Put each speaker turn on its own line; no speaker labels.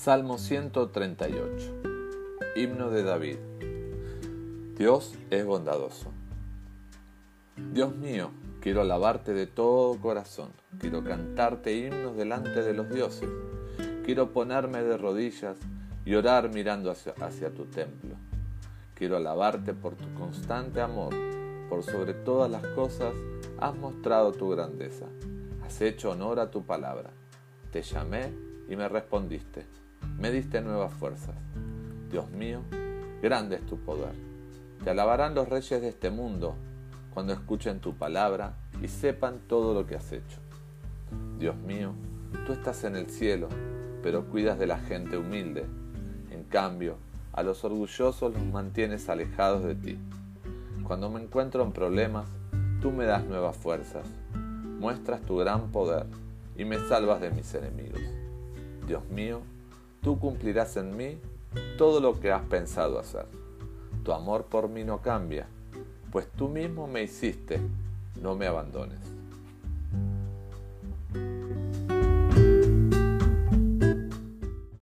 Salmo 138 Himno de David. Dios es bondadoso. Dios mío, quiero alabarte de todo corazón, quiero cantarte himnos delante de los dioses, quiero ponerme de rodillas y orar mirando hacia, hacia tu templo. Quiero alabarte por tu constante amor, por sobre todas las cosas has mostrado tu grandeza, has hecho honor a tu palabra. Te llamé y me respondiste me diste nuevas fuerzas. Dios mío, grande es tu poder. Te alabarán los reyes de este mundo cuando escuchen tu palabra y sepan todo lo que has hecho. Dios mío, tú estás en el cielo, pero cuidas de la gente humilde. En cambio, a los orgullosos los mantienes alejados de ti. Cuando me encuentro en problemas, tú me das nuevas fuerzas, muestras tu gran poder y me salvas de mis enemigos. Dios mío, tú cumplirás en mí todo lo que has pensado hacer. Tu amor por mí no cambia, pues tú mismo me hiciste, no me abandones.